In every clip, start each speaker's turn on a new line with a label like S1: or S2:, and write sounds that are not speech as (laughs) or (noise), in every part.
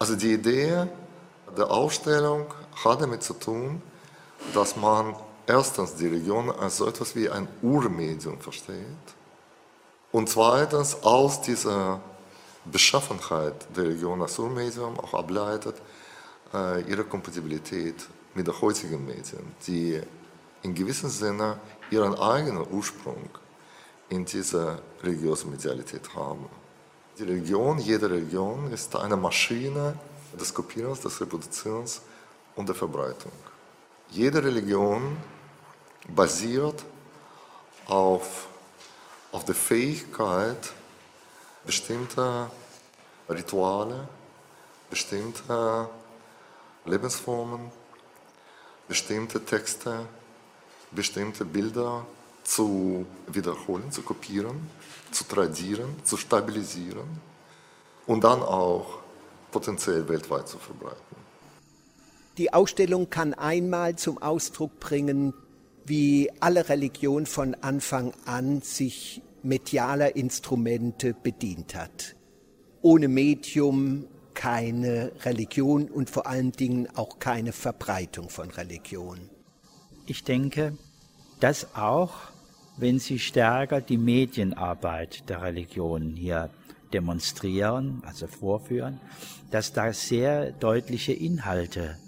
S1: Also die Idee der Ausstellung hat damit zu tun, dass man erstens die Religion als so etwas wie ein Urmedium versteht und zweitens aus dieser Beschaffenheit der Religion als Urmedium auch ableitet äh, ihre Kompatibilität mit der heutigen Medien, die in gewissem Sinne ihren eigenen Ursprung in dieser religiösen Medialität haben. Die Religion, jede Religion ist eine Maschine des Kopierens, des Reproduzierens und der Verbreitung. Jede Religion basiert auf, auf der Fähigkeit, bestimmte Rituale, bestimmte Lebensformen, bestimmte Texte, bestimmte Bilder zu wiederholen, zu kopieren, zu tradieren, zu stabilisieren und dann auch potenziell weltweit zu verbreiten.
S2: Die Ausstellung kann einmal zum Ausdruck bringen, wie alle Religion von Anfang an sich medialer Instrumente bedient hat. Ohne Medium keine Religion und vor allen Dingen auch keine Verbreitung von Religion.
S3: Ich denke, dass auch, wenn Sie stärker die Medienarbeit der Religion hier demonstrieren, also vorführen, dass da sehr deutliche Inhalte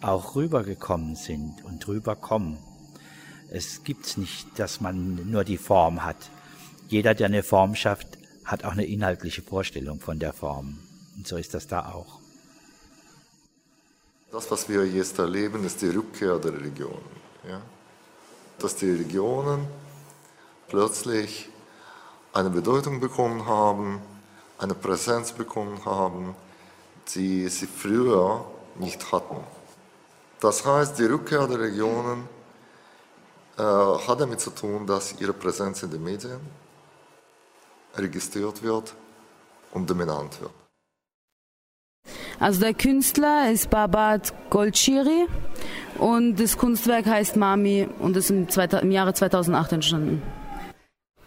S3: auch rübergekommen sind und rüberkommen. Es gibt nicht, dass man nur die Form hat. Jeder, der eine Form schafft, hat auch eine inhaltliche Vorstellung von der Form. Und so ist das da auch.
S1: Das, was wir jetzt erleben, ist die Rückkehr der Religionen. Ja? Dass die Religionen plötzlich eine Bedeutung bekommen haben, eine Präsenz bekommen haben, die sie früher nicht hatten. Das heißt, die Rückkehr der Regionen äh, hat damit zu tun, dass ihre Präsenz in den Medien registriert wird und dominant wird.
S4: Also der Künstler ist Babat Golchiri und das Kunstwerk heißt Mami und ist im, im Jahre 2008 entstanden.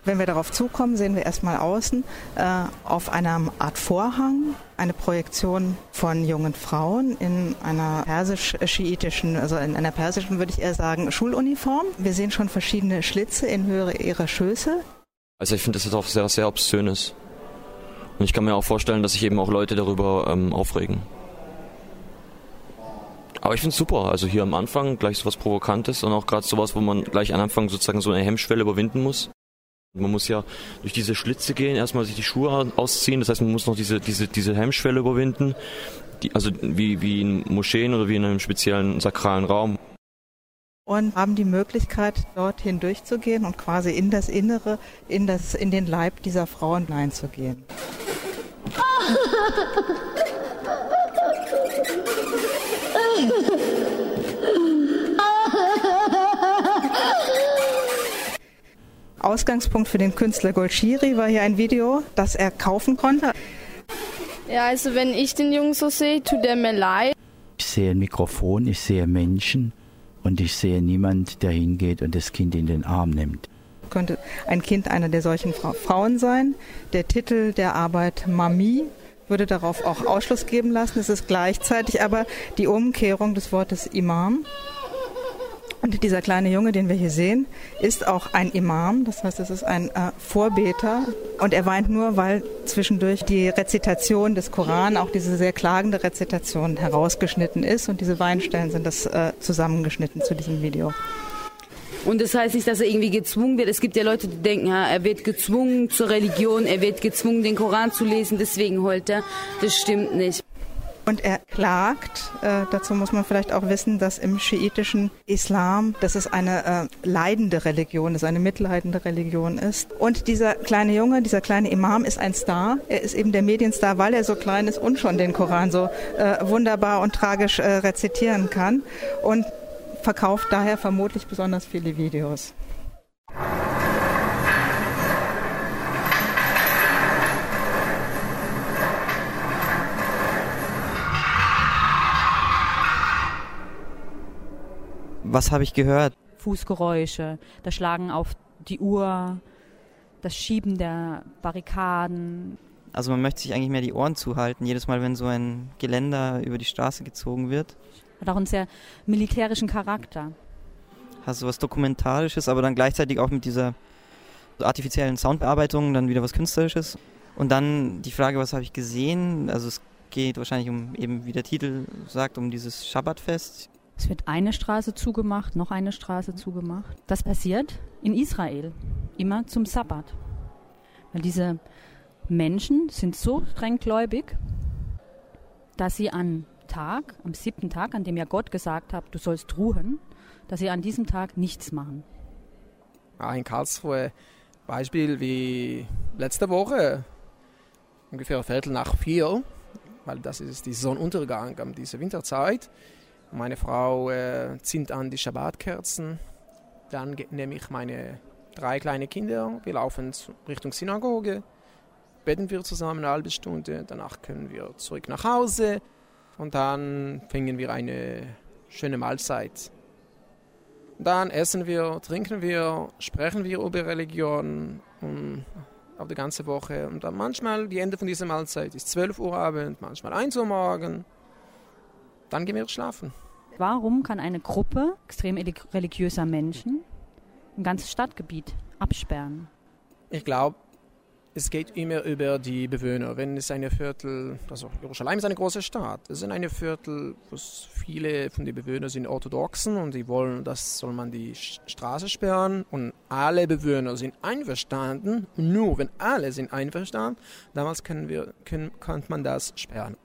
S5: Wenn wir darauf zukommen, sehen wir erstmal außen äh, auf einer Art Vorhang eine Projektion von jungen Frauen in einer persisch-schiitischen, also in einer persischen, würde ich eher sagen, Schuluniform. Wir sehen schon verschiedene Schlitze in Höhe ihrer Schöße.
S6: Also ich finde, das ist auch sehr, sehr obszönes. Und ich kann mir auch vorstellen, dass sich eben auch Leute darüber ähm, aufregen. Aber ich finde es super. Also hier am Anfang gleich so was Provokantes und auch gerade sowas, wo man gleich am Anfang sozusagen so eine Hemmschwelle überwinden muss. Man muss ja durch diese Schlitze gehen, erstmal sich die Schuhe ausziehen. Das heißt, man muss noch diese, diese, diese Hemmschwelle überwinden. Die, also wie, wie in Moscheen oder wie in einem speziellen sakralen Raum.
S5: Und haben die Möglichkeit, dorthin durchzugehen und quasi in das Innere, in, das, in den Leib dieser Frauen hineinzugehen. (laughs) Ausgangspunkt für den Künstler Golshiri war hier ein Video, das er kaufen konnte.
S7: Ja, also wenn ich den Jungen so sehe, tut er mir leid.
S3: Ich sehe ein Mikrofon, ich sehe Menschen und ich sehe niemand, der hingeht und das Kind in den Arm nimmt.
S5: Könnte ein Kind einer der solchen Frauen sein. Der Titel der Arbeit Mami würde darauf auch Ausschluss geben lassen. Es ist gleichzeitig aber die Umkehrung des Wortes Imam. Und dieser kleine Junge, den wir hier sehen, ist auch ein Imam, das heißt, es ist ein äh, Vorbeter. Und er weint nur, weil zwischendurch die Rezitation des Koran, auch diese sehr klagende Rezitation, herausgeschnitten ist. Und diese Weinstellen sind das äh, zusammengeschnitten zu diesem Video.
S4: Und das heißt nicht, dass er irgendwie gezwungen wird. Es gibt ja Leute, die denken, ja, er wird gezwungen zur Religion, er wird gezwungen, den Koran zu lesen, deswegen heult er. Das stimmt nicht.
S5: Und er klagt, äh, dazu muss man vielleicht auch wissen, dass im schiitischen Islam, dass es eine äh, leidende Religion ist, eine mitleidende Religion ist. Und dieser kleine Junge, dieser kleine Imam ist ein Star. Er ist eben der Medienstar, weil er so klein ist und schon den Koran so äh, wunderbar und tragisch äh, rezitieren kann. Und verkauft daher vermutlich besonders viele Videos.
S8: Was habe ich gehört?
S9: Fußgeräusche, das Schlagen auf die Uhr, das Schieben der Barrikaden,
S8: Also man möchte sich eigentlich mehr die Ohren zuhalten, jedes Mal, wenn so ein Geländer über die Straße gezogen wird.
S9: Hat auch einen sehr militärischen Charakter.
S8: Hast du was Dokumentarisches, aber dann gleichzeitig auch mit dieser artifiziellen Soundbearbeitung dann wieder was Künstlerisches. Und dann die Frage, was habe ich gesehen? Also es geht wahrscheinlich um eben, wie der Titel sagt, um dieses Schabbatfest.
S9: Es wird eine Straße zugemacht, noch eine Straße zugemacht. Das passiert in Israel, immer zum Sabbat. Weil diese Menschen sind so strenggläubig, dass sie am Tag, am siebten Tag, an dem ja Gott gesagt hat, du sollst ruhen, dass sie an diesem Tag nichts machen.
S10: In Karlsruhe Beispiel wie letzte Woche, ungefähr Viertel nach vier, weil das ist die Sonnenuntergang an dieser Winterzeit. Meine Frau äh, zieht an die Schabbatkerzen. Dann nehme ich meine drei kleine Kinder. Wir laufen Richtung Synagoge. Beten wir zusammen eine halbe Stunde. Danach können wir zurück nach Hause. Und dann fingen wir eine schöne Mahlzeit. Dann essen wir, trinken wir, sprechen wir über Religion auf die ganze Woche. Und dann manchmal, die Ende von dieser Mahlzeit ist 12 Uhr Abend, manchmal 1 Uhr morgen. Dann gehen wir schlafen.
S9: Warum kann eine Gruppe extrem religiöser Menschen ein ganzes Stadtgebiet absperren?
S10: Ich glaube, es geht immer über die Bewohner. Wenn es eine Viertel, also Jerusalem ist eine große Stadt, es sind eine Viertel, wo viele von den Bewohnern sind Orthodoxen und die wollen, dass soll man die Straße sperren und alle Bewohner sind einverstanden. Nur wenn alle sind einverstanden, damals können wir, können, kann man das sperren.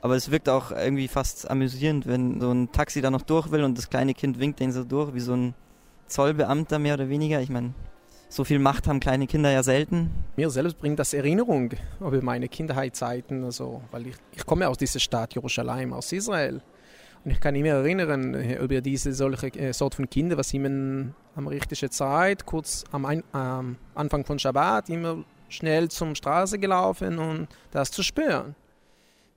S8: Aber es wirkt auch irgendwie fast amüsierend, wenn so ein Taxi da noch durch will und das kleine Kind winkt den so durch, wie so ein Zollbeamter mehr oder weniger. Ich meine, so viel Macht haben kleine Kinder ja selten.
S10: Mir selbst bringt das Erinnerung über meine Kindheitszeiten, also, weil ich, ich komme aus dieser Stadt Jerusalem, aus Israel. Und ich kann mich erinnern äh, über diese solche äh, Sort von Kinder, was immer am richtigen Zeit, kurz am Ein äh, Anfang von Shabbat, immer schnell zum Straße gelaufen und das zu spüren.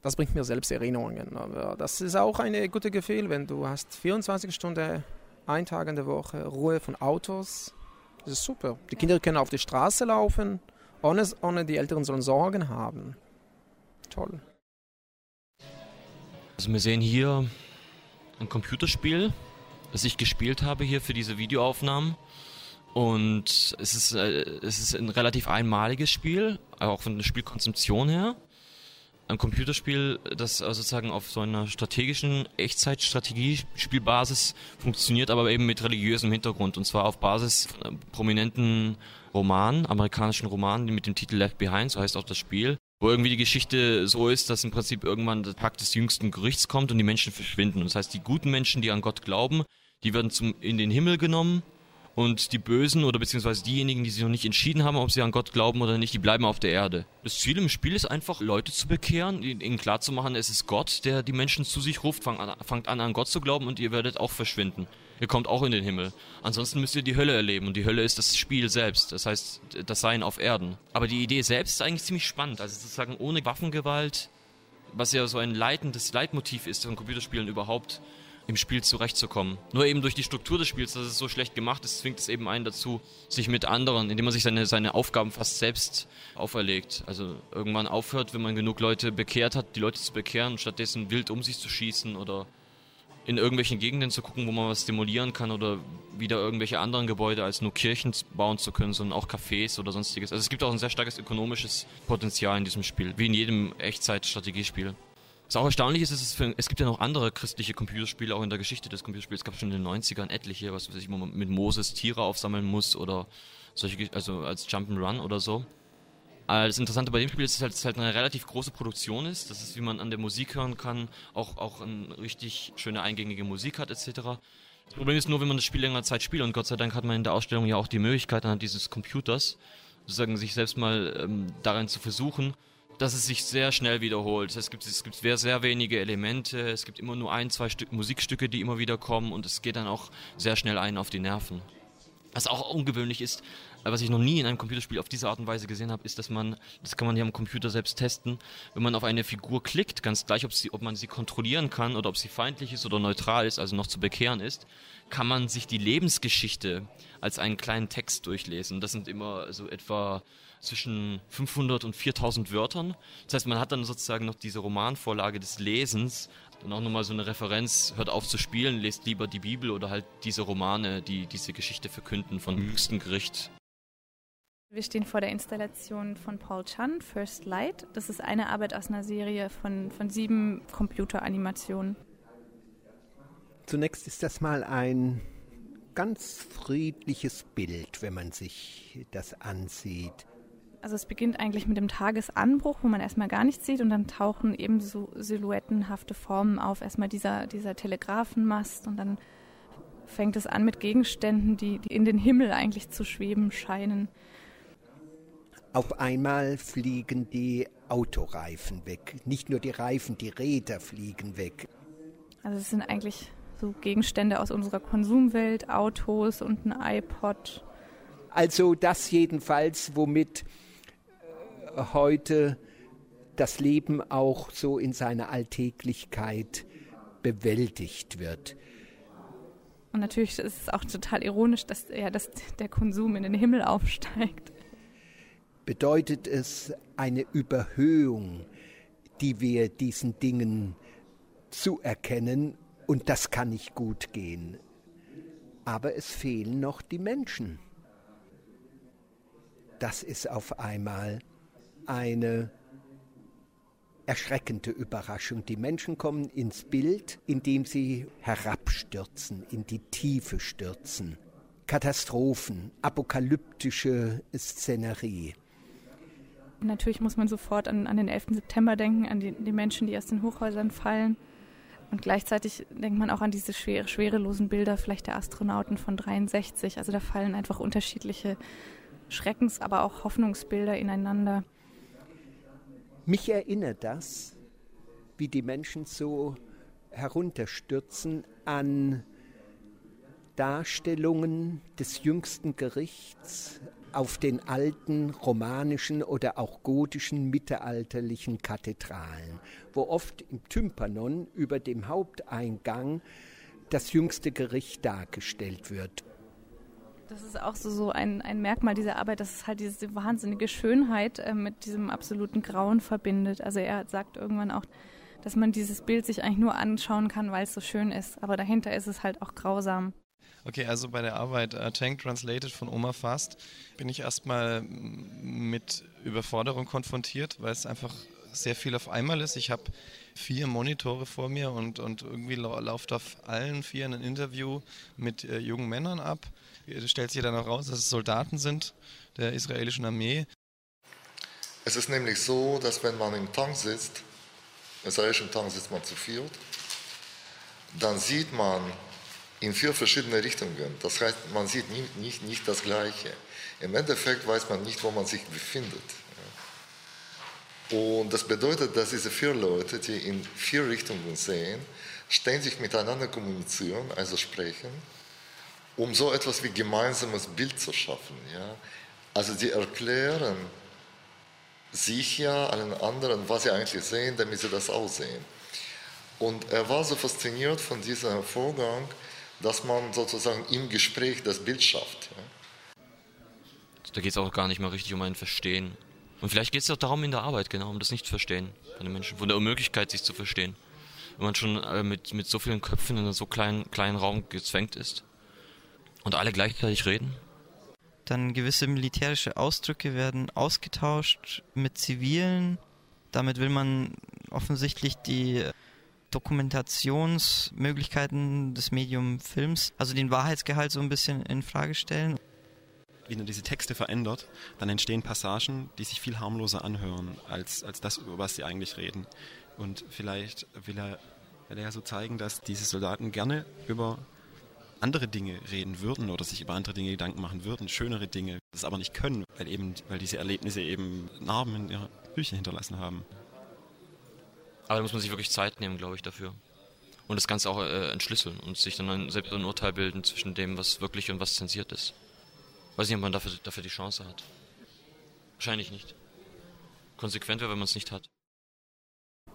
S10: Das bringt mir selbst Erinnerungen. Aber das ist auch ein gutes Gefühl, wenn du hast 24 Stunden, ein Tag in der Woche Ruhe von Autos, das ist super. Die Kinder können auf die Straße laufen, ohne, ohne die Eltern sollen Sorgen haben. Toll.
S6: Also wir sehen hier ein Computerspiel, das ich gespielt habe hier für diese Videoaufnahmen. Und es ist, äh, es ist ein relativ einmaliges Spiel, auch von der Spielkonzeption her ein Computerspiel, das also sozusagen auf so einer strategischen Echtzeitstrategiespielbasis funktioniert, aber eben mit religiösem Hintergrund und zwar auf Basis von prominenten Romanen, amerikanischen Romanen, die mit dem Titel Left Behind, so heißt auch das Spiel, wo irgendwie die Geschichte so ist, dass im Prinzip irgendwann der Tag des jüngsten Gerichts kommt und die Menschen verschwinden. Das heißt, die guten Menschen, die an Gott glauben, die werden zum, in den Himmel genommen und die Bösen oder beziehungsweise diejenigen, die sich noch nicht entschieden haben, ob sie an Gott glauben oder nicht, die bleiben auf der Erde. Das Ziel im Spiel ist einfach, Leute zu bekehren, ihnen klarzumachen, es ist Gott, der die Menschen zu sich ruft, fangt an, fangt an, an Gott zu glauben und ihr werdet auch verschwinden. Ihr kommt auch in den Himmel. Ansonsten müsst ihr die Hölle erleben und die Hölle ist das Spiel selbst, das heißt das Sein auf Erden. Aber die Idee selbst ist eigentlich ziemlich spannend, also sozusagen ohne Waffengewalt, was ja so ein leitendes Leitmotiv ist von Computerspielen überhaupt, im Spiel zurechtzukommen. Nur eben durch die Struktur des Spiels, dass es so schlecht gemacht ist, zwingt es eben einen dazu, sich mit anderen, indem man sich seine, seine Aufgaben fast selbst auferlegt. Also irgendwann aufhört, wenn man genug Leute bekehrt hat, die Leute zu bekehren, stattdessen wild um sich zu schießen oder in irgendwelchen Gegenden zu gucken, wo man was stimulieren kann oder wieder irgendwelche anderen Gebäude als nur Kirchen bauen zu können, sondern auch Cafés oder sonstiges. Also es gibt auch ein sehr starkes ökonomisches Potenzial in diesem Spiel, wie in jedem Echtzeit-Strategiespiel. Was auch erstaunlich ist, ist es, für, es gibt ja noch andere christliche Computerspiele, auch in der Geschichte des Computerspiels. Es gab schon in den 90ern etliche, was weiß ich, wo man mit Moses Tiere aufsammeln muss oder solche, also als Jump'n'Run oder so. Das Interessante bei dem Spiel ist, dass es halt eine relativ große Produktion ist. Das ist, wie man an der Musik hören kann, auch, auch eine richtig schöne eingängige Musik hat etc. Das Problem ist nur, wenn man das Spiel länger Zeit spielt und Gott sei Dank hat man in der Ausstellung ja auch die Möglichkeit anhand dieses Computers sozusagen sich selbst mal ähm, darin zu versuchen, dass es sich sehr schnell wiederholt. Es gibt, es gibt sehr, sehr wenige Elemente, es gibt immer nur ein, zwei Stück Musikstücke, die immer wieder kommen und es geht dann auch sehr schnell ein auf die Nerven. Was auch ungewöhnlich ist, was ich noch nie in einem Computerspiel auf diese Art und Weise gesehen habe, ist, dass man, das kann man hier am Computer selbst testen, wenn man auf eine Figur klickt, ganz gleich, ob, sie, ob man sie kontrollieren kann oder ob sie feindlich ist oder neutral ist, also noch zu bekehren ist, kann man sich die Lebensgeschichte als einen kleinen Text durchlesen. Das sind immer so etwa zwischen 500 und 4000 Wörtern. Das heißt, man hat dann sozusagen noch diese Romanvorlage des Lesens, dann auch nochmal so eine Referenz, hört auf zu spielen, lest lieber die Bibel oder halt diese Romane, die diese Geschichte verkünden von höchstem Gericht.
S11: Wir stehen vor der Installation von Paul Chan, First Light. Das ist eine Arbeit aus einer Serie von, von sieben Computeranimationen.
S2: Zunächst ist das mal ein ganz friedliches Bild, wenn man sich das ansieht.
S11: Also es beginnt eigentlich mit dem Tagesanbruch, wo man erstmal gar nichts sieht und dann tauchen eben so silhouettenhafte Formen auf. Erstmal dieser, dieser Telegrafenmast und dann fängt es an mit Gegenständen, die, die in den Himmel eigentlich zu schweben scheinen.
S2: Auf einmal fliegen die Autoreifen weg. Nicht nur die Reifen, die Räder fliegen weg.
S11: Also es sind eigentlich so Gegenstände aus unserer Konsumwelt, Autos und ein iPod.
S2: Also das jedenfalls, womit heute das Leben auch so in seiner Alltäglichkeit bewältigt wird.
S11: Und natürlich ist es auch total ironisch, dass, ja, dass der Konsum in den Himmel aufsteigt
S2: bedeutet es eine Überhöhung, die wir diesen Dingen zuerkennen, und das kann nicht gut gehen. Aber es fehlen noch die Menschen. Das ist auf einmal eine erschreckende Überraschung. Die Menschen kommen ins Bild, indem sie herabstürzen, in die Tiefe stürzen. Katastrophen, apokalyptische Szenerie.
S11: Natürlich muss man sofort an, an den 11. September denken, an die, die, Menschen, die aus den Hochhäusern fallen. Und gleichzeitig denkt man auch an diese schwere, schwerelosen Bilder vielleicht der Astronauten von 63. Also da fallen einfach unterschiedliche Schreckens-, aber auch Hoffnungsbilder ineinander.
S2: Mich erinnert das, wie die Menschen so herunterstürzen an Darstellungen des jüngsten Gerichts, auf den alten romanischen oder auch gotischen mittelalterlichen Kathedralen, wo oft im Tympanon über dem Haupteingang das jüngste Gericht dargestellt wird.
S11: Das ist auch so, so ein, ein Merkmal dieser Arbeit, dass es halt diese wahnsinnige Schönheit äh, mit diesem absoluten Grauen verbindet. Also er sagt irgendwann auch, dass man dieses Bild sich eigentlich nur anschauen kann, weil es so schön ist. Aber dahinter ist es halt auch grausam.
S12: Okay, also bei der Arbeit uh, Tank Translated von Oma Fast bin ich erstmal mit Überforderung konfrontiert, weil es einfach sehr viel auf einmal ist. Ich habe vier Monitore vor mir und, und irgendwie läuft auf allen vier ein Interview mit äh, jungen Männern ab. Es stellt sich dann auch raus, dass es Soldaten sind der israelischen Armee.
S1: Es ist nämlich so, dass wenn man im Tank sitzt, im israelischen Tank sitzt man zu viert, dann sieht man in vier verschiedene Richtungen. Das heißt, man sieht nicht, nicht, nicht das Gleiche. Im Endeffekt weiß man nicht, wo man sich befindet. Und das bedeutet, dass diese vier Leute, die in vier Richtungen sehen, ständig miteinander kommunizieren, also sprechen, um so etwas wie gemeinsames Bild zu schaffen. Ja? Also die erklären sich ja allen anderen, was sie eigentlich sehen, damit sie das auch sehen. Und er war so fasziniert von diesem Vorgang, dass man sozusagen im Gespräch das Bild schafft. Ja.
S6: Da geht es auch gar nicht mehr richtig um ein Verstehen. Und vielleicht geht es auch darum in der Arbeit, genau, um das Nicht-Verstehen von den Menschen, von der Unmöglichkeit, sich zu verstehen. Wenn man schon äh, mit, mit so vielen Köpfen in einem so kleinen, kleinen Raum gezwängt ist und alle gleichzeitig reden.
S8: Dann gewisse militärische Ausdrücke werden ausgetauscht mit zivilen. Damit will man offensichtlich die Dokumentationsmöglichkeiten des Medium Films, also den Wahrheitsgehalt so ein bisschen in Frage stellen.
S13: Wenn er diese Texte verändert, dann entstehen Passagen, die sich viel harmloser anhören als, als das, über was sie eigentlich reden. Und vielleicht will er, will er ja so zeigen, dass diese Soldaten gerne über andere Dinge reden würden oder sich über andere Dinge Gedanken machen würden, schönere Dinge, das aber nicht können, weil eben, weil diese Erlebnisse eben Narben in ihrer Bücher hinterlassen haben.
S6: Aber da muss man sich wirklich Zeit nehmen, glaube ich, dafür. Und das Ganze auch äh, entschlüsseln und sich dann ein, selbst ein Urteil bilden zwischen dem, was wirklich und was zensiert ist. Weiß nicht, ob man dafür, dafür die Chance hat. Wahrscheinlich nicht. Konsequent wäre, wenn man es nicht hat.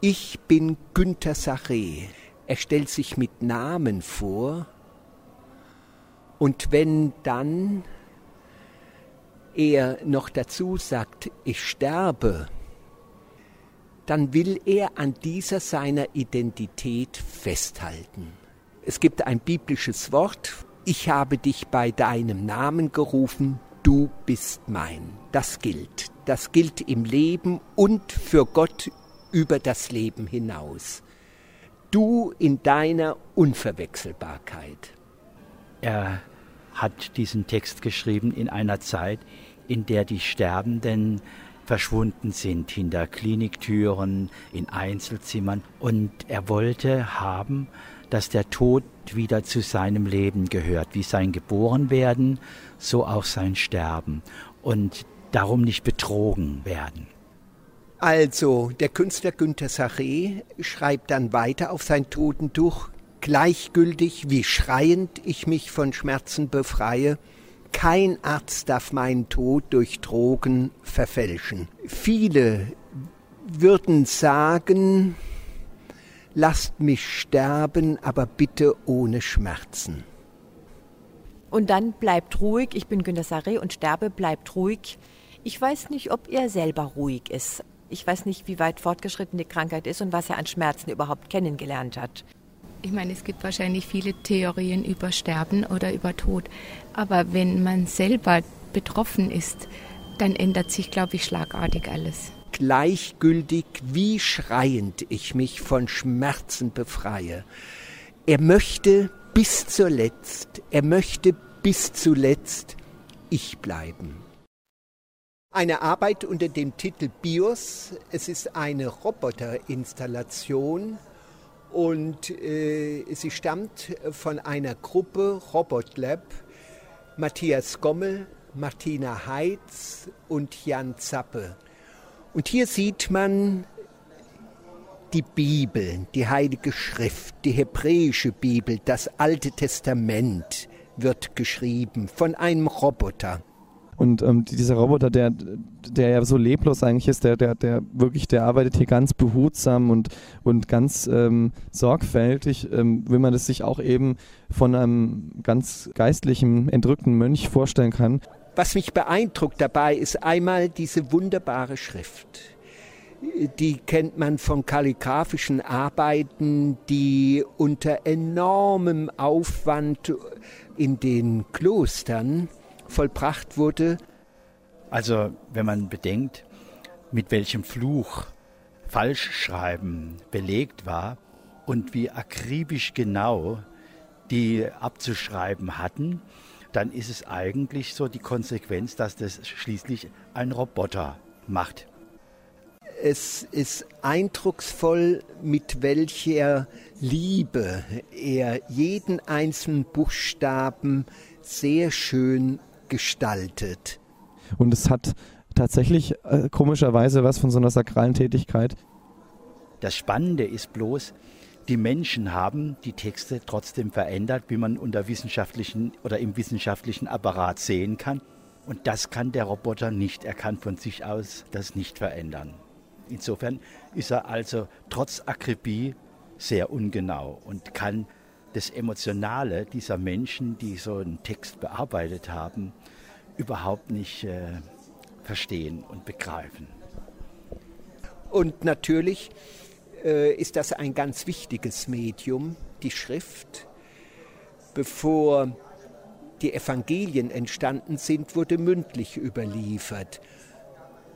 S2: Ich bin Günther Sachet. Er stellt sich mit Namen vor. Und wenn dann er noch dazu sagt, ich sterbe, dann will er an dieser seiner Identität festhalten. Es gibt ein biblisches Wort, ich habe dich bei deinem Namen gerufen, du bist mein. Das gilt. Das gilt im Leben und für Gott über das Leben hinaus. Du in deiner Unverwechselbarkeit.
S3: Er hat diesen Text geschrieben in einer Zeit, in der die Sterbenden verschwunden sind hinter Kliniktüren, in Einzelzimmern. Und er wollte haben, dass der Tod wieder zu seinem Leben gehört, wie sein Geborenwerden, so auch sein Sterben. Und darum nicht betrogen werden.
S2: Also, der Künstler Günter Saré schreibt dann weiter auf sein Totentuch, gleichgültig wie schreiend ich mich von Schmerzen befreie, kein Arzt darf meinen Tod durch Drogen verfälschen. Viele würden sagen, lasst mich sterben, aber bitte ohne Schmerzen.
S14: Und dann bleibt ruhig, ich bin Günter Saré und sterbe, bleibt ruhig. Ich weiß nicht, ob er selber ruhig ist. Ich weiß nicht, wie weit fortgeschritten die Krankheit ist und was er an Schmerzen überhaupt kennengelernt hat.
S15: Ich meine, es gibt wahrscheinlich viele Theorien über Sterben oder über Tod. Aber wenn man selber betroffen ist, dann ändert sich, glaube ich, schlagartig alles.
S2: Gleichgültig, wie schreiend ich mich von Schmerzen befreie. Er möchte bis zuletzt, er möchte bis zuletzt ich bleiben. Eine Arbeit unter dem Titel BIOS. Es ist eine Roboterinstallation und äh, sie stammt von einer Gruppe Robotlab. Matthias Gommel, Martina Heitz und Jan Zappe. Und hier sieht man die Bibel, die Heilige Schrift, die hebräische Bibel, das Alte Testament wird geschrieben von einem Roboter.
S16: Und ähm, dieser Roboter, der, der ja so leblos eigentlich ist, der, der, der wirklich, der arbeitet hier ganz behutsam und, und ganz ähm, sorgfältig, ähm, wie man es sich auch eben von einem ganz geistlichen, entrückten Mönch vorstellen kann.
S2: Was mich beeindruckt dabei ist einmal diese wunderbare Schrift. Die kennt man von kalligraphischen Arbeiten, die unter enormem Aufwand in den Klostern vollbracht wurde.
S3: Also wenn man bedenkt, mit welchem Fluch Falschschreiben belegt war und wie akribisch genau die abzuschreiben hatten, dann ist es eigentlich so die Konsequenz, dass das schließlich ein Roboter macht.
S2: Es ist eindrucksvoll, mit welcher Liebe er jeden einzelnen Buchstaben sehr schön gestaltet.
S16: Und es hat tatsächlich äh, komischerweise was von so einer sakralen Tätigkeit.
S3: Das Spannende ist bloß, die Menschen haben die Texte trotzdem verändert, wie man unter wissenschaftlichen oder im wissenschaftlichen Apparat sehen kann. Und das kann der Roboter nicht. Er kann von sich aus das nicht verändern. Insofern ist er also trotz Akribie sehr ungenau und kann das Emotionale dieser Menschen, die so einen Text bearbeitet haben, überhaupt nicht äh, verstehen und begreifen.
S2: Und natürlich ist das ein ganz wichtiges Medium, die Schrift. Bevor die Evangelien entstanden sind, wurde mündlich überliefert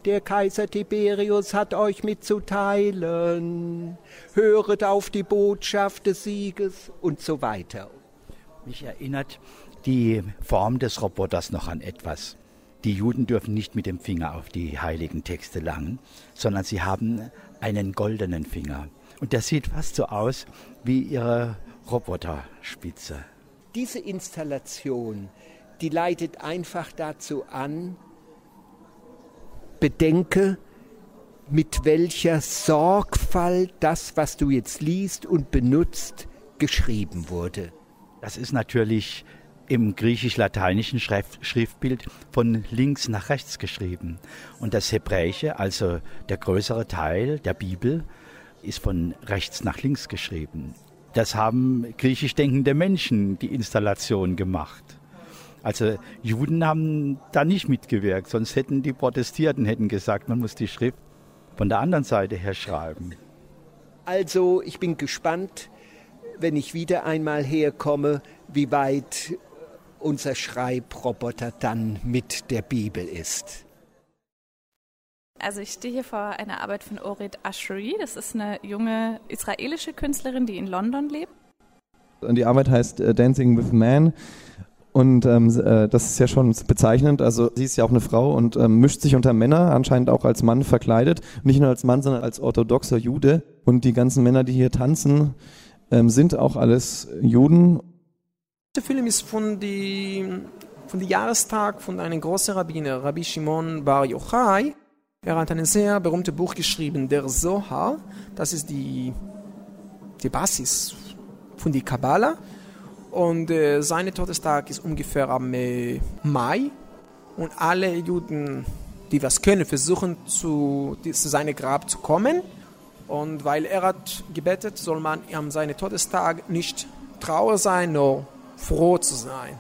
S2: der Kaiser Tiberius hat euch mitzuteilen, höret auf die Botschaft des Sieges und so weiter.
S3: Mich erinnert die Form des Roboters noch an etwas. Die Juden dürfen nicht mit dem Finger auf die heiligen Texte langen, sondern sie haben einen goldenen Finger. Und der sieht fast so aus wie ihre Roboterspitze.
S2: Diese Installation, die leitet einfach dazu an, bedenke, mit welcher Sorgfalt das, was du jetzt liest und benutzt, geschrieben wurde.
S3: Das ist natürlich im griechisch-lateinischen Schriftbild von links nach rechts geschrieben. Und das Hebräische, also der größere Teil der Bibel, ist von rechts nach links geschrieben. Das haben griechisch denkende Menschen die Installation gemacht. Also Juden haben da nicht mitgewirkt, sonst hätten die Protestierten hätten gesagt, man muss die Schrift von der anderen Seite her schreiben.
S2: Also ich bin gespannt, wenn ich wieder einmal herkomme, wie weit unser Schreibroboter dann mit der Bibel ist.
S11: Also ich stehe hier vor einer Arbeit von Orit Ashri. Das ist eine junge israelische Künstlerin, die in London lebt.
S16: Die Arbeit heißt äh, Dancing with Man. Und ähm, äh, das ist ja schon bezeichnend. Also sie ist ja auch eine Frau und ähm, mischt sich unter Männer, anscheinend auch als Mann verkleidet. Nicht nur als Mann, sondern als orthodoxer Jude. Und die ganzen Männer, die hier tanzen, ähm, sind auch alles Juden.
S10: Der Film ist von dem von Jahrestag von einem großen Rabbiner, Rabbi Shimon Bar Yochai. Er hat ein sehr berühmtes Buch geschrieben, der Zohar. Das ist die, die Basis von der Kabbalah. Und äh, sein Todestag ist ungefähr am äh, Mai. Und alle Juden, die was können, versuchen zu, zu seinem Grab zu kommen. Und weil er hat gebetet, soll man am seinem Todestag nicht traurig sein, nur froh zu sein.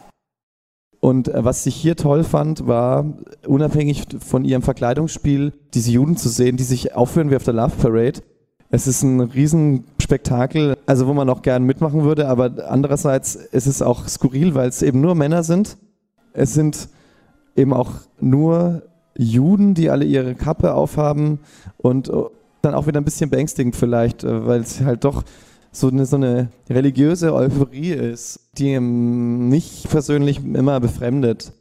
S16: Und äh, was ich hier toll fand, war, unabhängig von ihrem Verkleidungsspiel, diese Juden zu sehen, die sich aufführen wie auf der Love Parade. Es ist ein Riesenspektakel, also wo man auch gern mitmachen würde, aber andererseits ist es auch skurril, weil es eben nur Männer sind. Es sind eben auch nur Juden, die alle ihre Kappe aufhaben und äh, dann auch wieder ein bisschen beängstigend vielleicht, äh, weil es halt doch so eine, so eine religiöse Euphorie ist, die mich persönlich immer befremdet.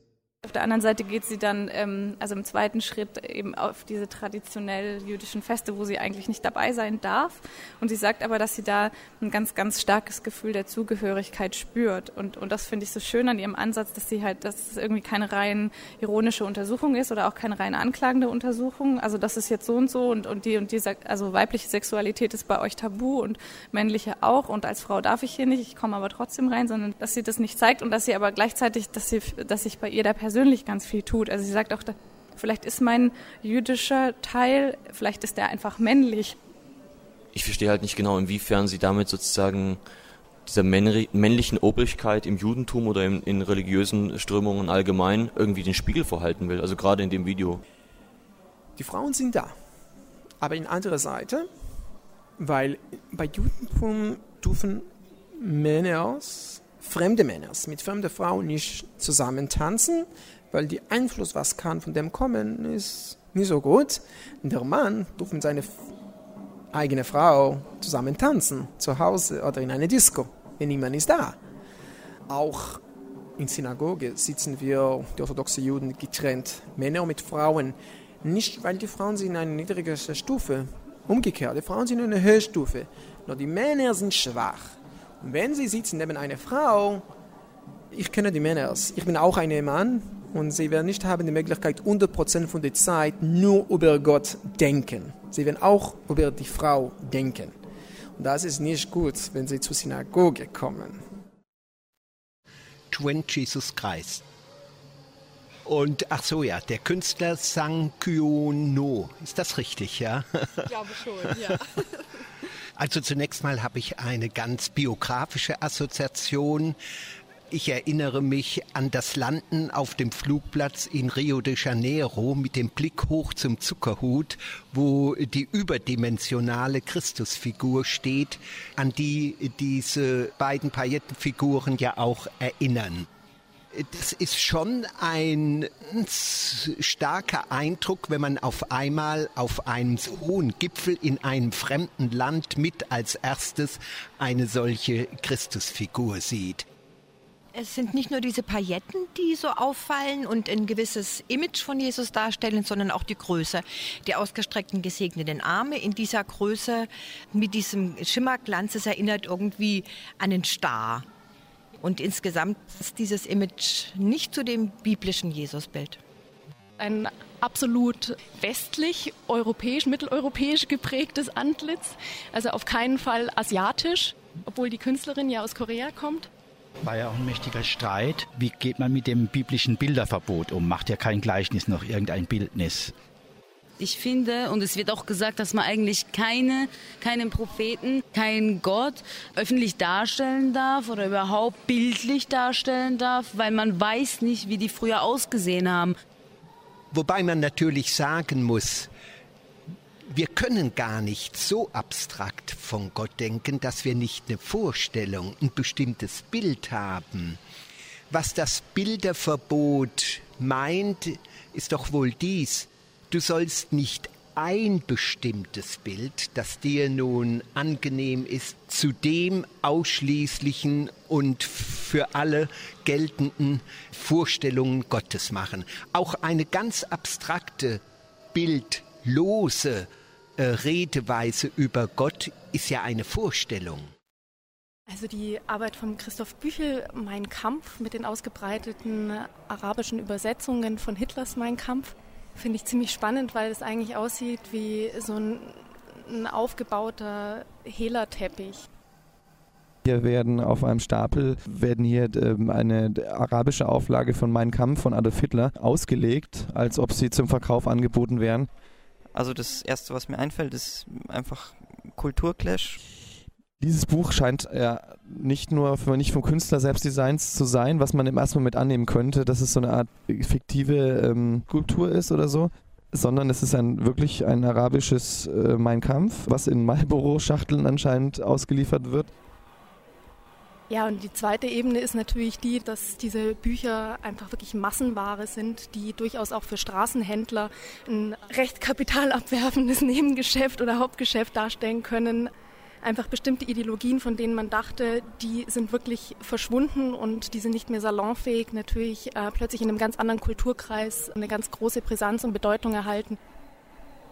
S11: Auf der anderen Seite geht sie dann, ähm, also im zweiten Schritt, eben auf diese traditionell jüdischen Feste, wo sie eigentlich nicht dabei sein darf. Und sie sagt aber, dass sie da ein ganz, ganz starkes Gefühl der Zugehörigkeit spürt. Und, und das finde ich so schön an ihrem Ansatz, dass sie halt, dass es irgendwie keine rein ironische Untersuchung ist oder auch keine rein anklagende Untersuchung. Also das ist jetzt so und so und, und die und die, also weibliche Sexualität ist bei euch tabu und männliche auch. Und als Frau darf ich hier nicht, ich komme aber trotzdem rein, sondern dass sie das nicht zeigt und dass sie aber gleichzeitig, dass sie, dass sich bei ihr der Person persönlich ganz viel tut. Also sie sagt auch, vielleicht ist mein jüdischer Teil, vielleicht ist der einfach männlich.
S6: Ich verstehe halt nicht genau, inwiefern sie damit sozusagen dieser männlichen Obrigkeit im Judentum oder in, in religiösen Strömungen allgemein irgendwie den Spiegel vorhalten will, also gerade in dem Video.
S10: Die Frauen sind da, aber in anderer Seite, weil bei Judentum dürfen Männer fremde Männer mit fremden Frauen nicht zusammen tanzen, weil der Einfluss, was kann von dem kommen, ist nicht so gut. Der Mann darf mit seiner eigenen Frau zusammen tanzen, zu Hause oder in einer Disco, wenn niemand ist da. Auch in Synagoge sitzen wir, die orthodoxen Juden, getrennt, Männer mit Frauen. Nicht, weil die Frauen sind in einer niedrigen Stufe, umgekehrt, die Frauen sind in einer höheren Stufe. Nur die Männer sind schwach. Wenn sie sitzen neben einer Frau, ich kenne die Männer, ich bin auch ein Mann und sie werden nicht haben die Möglichkeit, 100% von der Zeit nur über Gott denken. Sie werden auch über die Frau denken. Und das ist nicht gut, wenn sie zur Synagoge kommen.
S2: To Jesus Christ. Und ach so, ja, der Künstler Sang Kyono. Ist das richtig, ja?
S11: Ich glaube schon, ja. (laughs) (laughs)
S2: Also zunächst mal habe ich eine ganz biografische Assoziation. Ich erinnere mich an das Landen auf dem Flugplatz in Rio de Janeiro mit dem Blick hoch zum Zuckerhut, wo die überdimensionale Christusfigur steht, an die diese beiden Paillettenfiguren ja auch erinnern das ist schon ein starker Eindruck, wenn man auf einmal auf einem so hohen Gipfel in einem fremden Land mit als erstes eine solche Christusfigur sieht.
S14: Es sind nicht nur diese Pailletten, die so auffallen und ein gewisses Image von Jesus darstellen, sondern auch die Größe. Die ausgestreckten gesegneten Arme in dieser Größe mit diesem Schimmerglanz, es erinnert irgendwie an einen Star. Und insgesamt ist dieses Image nicht zu dem biblischen Jesusbild.
S17: Ein absolut westlich, europäisch, mitteleuropäisch geprägtes Antlitz. Also auf keinen Fall asiatisch, obwohl die Künstlerin ja aus Korea kommt.
S3: War ja auch ein mächtiger Streit. Wie geht man mit dem biblischen Bilderverbot um? Macht ja kein Gleichnis noch irgendein Bildnis?
S4: Ich finde, und es wird auch gesagt, dass man eigentlich keine, keinen Propheten, keinen Gott öffentlich darstellen darf oder überhaupt bildlich darstellen darf, weil man weiß nicht, wie die früher ausgesehen haben.
S2: Wobei man natürlich sagen muss, wir können gar nicht so abstrakt von Gott denken, dass wir nicht eine Vorstellung, ein bestimmtes Bild haben. Was das Bilderverbot meint, ist doch wohl dies. Du sollst nicht ein bestimmtes Bild, das dir nun angenehm ist, zu dem ausschließlichen und für alle geltenden Vorstellungen Gottes machen. Auch eine ganz abstrakte, bildlose äh, Redeweise über Gott ist ja eine Vorstellung.
S17: Also die Arbeit von Christoph Büchel, Mein Kampf, mit den ausgebreiteten arabischen Übersetzungen von Hitlers Mein Kampf, finde ich ziemlich spannend, weil es eigentlich aussieht wie so ein, ein aufgebauter Hehlerteppich.
S16: Hier werden auf einem Stapel werden hier ähm, eine arabische Auflage von Mein Kampf von Adolf Hitler ausgelegt, als ob sie zum Verkauf angeboten wären.
S8: Also das Erste, was mir einfällt, ist einfach Kulturclash.
S16: Dieses Buch scheint ja nicht nur für, nicht vom Künstler selbst Designs zu sein, was man im ersten Moment annehmen könnte, dass es so eine Art fiktive ähm, Kultur ist oder so, sondern es ist ein wirklich ein arabisches äh, Mein Kampf, was in Marlboro-Schachteln anscheinend ausgeliefert wird.
S17: Ja, und die zweite Ebene ist natürlich die, dass diese Bücher einfach wirklich Massenware sind, die durchaus auch für Straßenhändler ein recht kapitalabwerfendes (laughs) Nebengeschäft oder Hauptgeschäft darstellen können einfach bestimmte Ideologien, von denen man dachte, die sind wirklich verschwunden und die sind nicht mehr salonfähig, natürlich äh, plötzlich in einem ganz anderen Kulturkreis eine ganz große Brisanz und Bedeutung erhalten.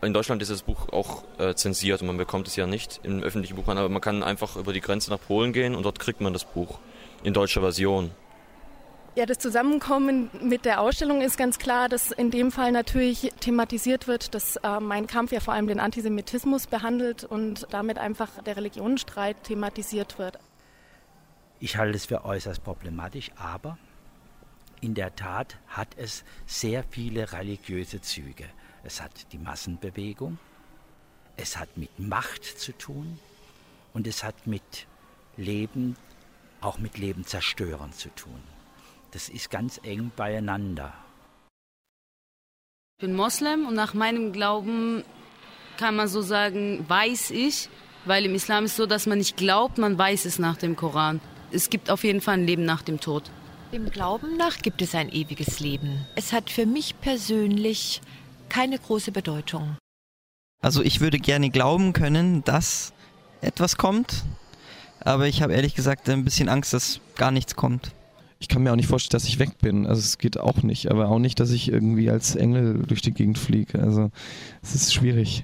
S6: In Deutschland ist das Buch auch äh, zensiert und man bekommt es ja nicht im öffentlichen Buchhandel, aber man kann einfach über die Grenze nach Polen gehen und dort kriegt man das Buch in deutscher Version.
S17: Ja, das Zusammenkommen mit der Ausstellung ist ganz klar, dass in dem Fall natürlich thematisiert wird, dass äh, mein Kampf ja vor allem den Antisemitismus behandelt und damit einfach der Religionenstreit thematisiert wird.
S3: Ich halte es für äußerst problematisch, aber in der Tat hat es sehr viele religiöse Züge. Es hat die Massenbewegung, es hat mit Macht zu tun und es hat mit Leben, auch mit Leben zerstören zu tun. Das ist ganz eng beieinander.
S4: Ich bin Moslem und nach meinem Glauben kann man so sagen, weiß ich, weil im Islam ist es so, dass man nicht glaubt, man weiß es nach dem Koran. Es gibt auf jeden Fall ein Leben nach dem Tod.
S14: Dem Glauben nach gibt es ein ewiges Leben. Es hat für mich persönlich keine große Bedeutung.
S8: Also ich würde gerne glauben können, dass etwas kommt, aber ich habe ehrlich gesagt ein bisschen Angst, dass gar nichts kommt
S16: ich kann mir auch nicht vorstellen, dass ich weg bin. Also es geht auch nicht, aber auch nicht, dass ich irgendwie als Engel durch die Gegend fliege. Also es ist schwierig.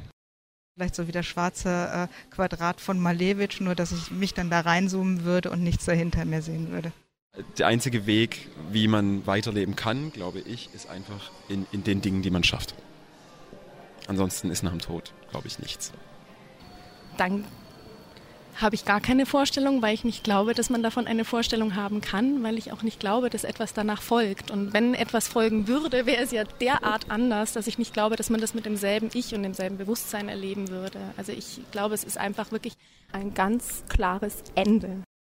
S5: Vielleicht so wie das schwarze äh, Quadrat von Malevich, nur dass ich mich dann da reinzoomen würde und nichts dahinter mehr sehen würde.
S13: Der einzige Weg, wie man weiterleben kann, glaube ich, ist einfach in, in den Dingen, die man schafft. Ansonsten ist nach dem Tod, glaube ich, nichts.
S17: Dann habe ich gar keine Vorstellung, weil ich nicht glaube, dass man davon eine Vorstellung haben kann, weil ich auch nicht glaube, dass etwas danach folgt. Und wenn etwas folgen würde, wäre es ja derart anders, dass ich nicht glaube, dass man das mit demselben Ich und demselben Bewusstsein erleben würde. Also ich glaube, es ist einfach wirklich ein ganz klares Ende.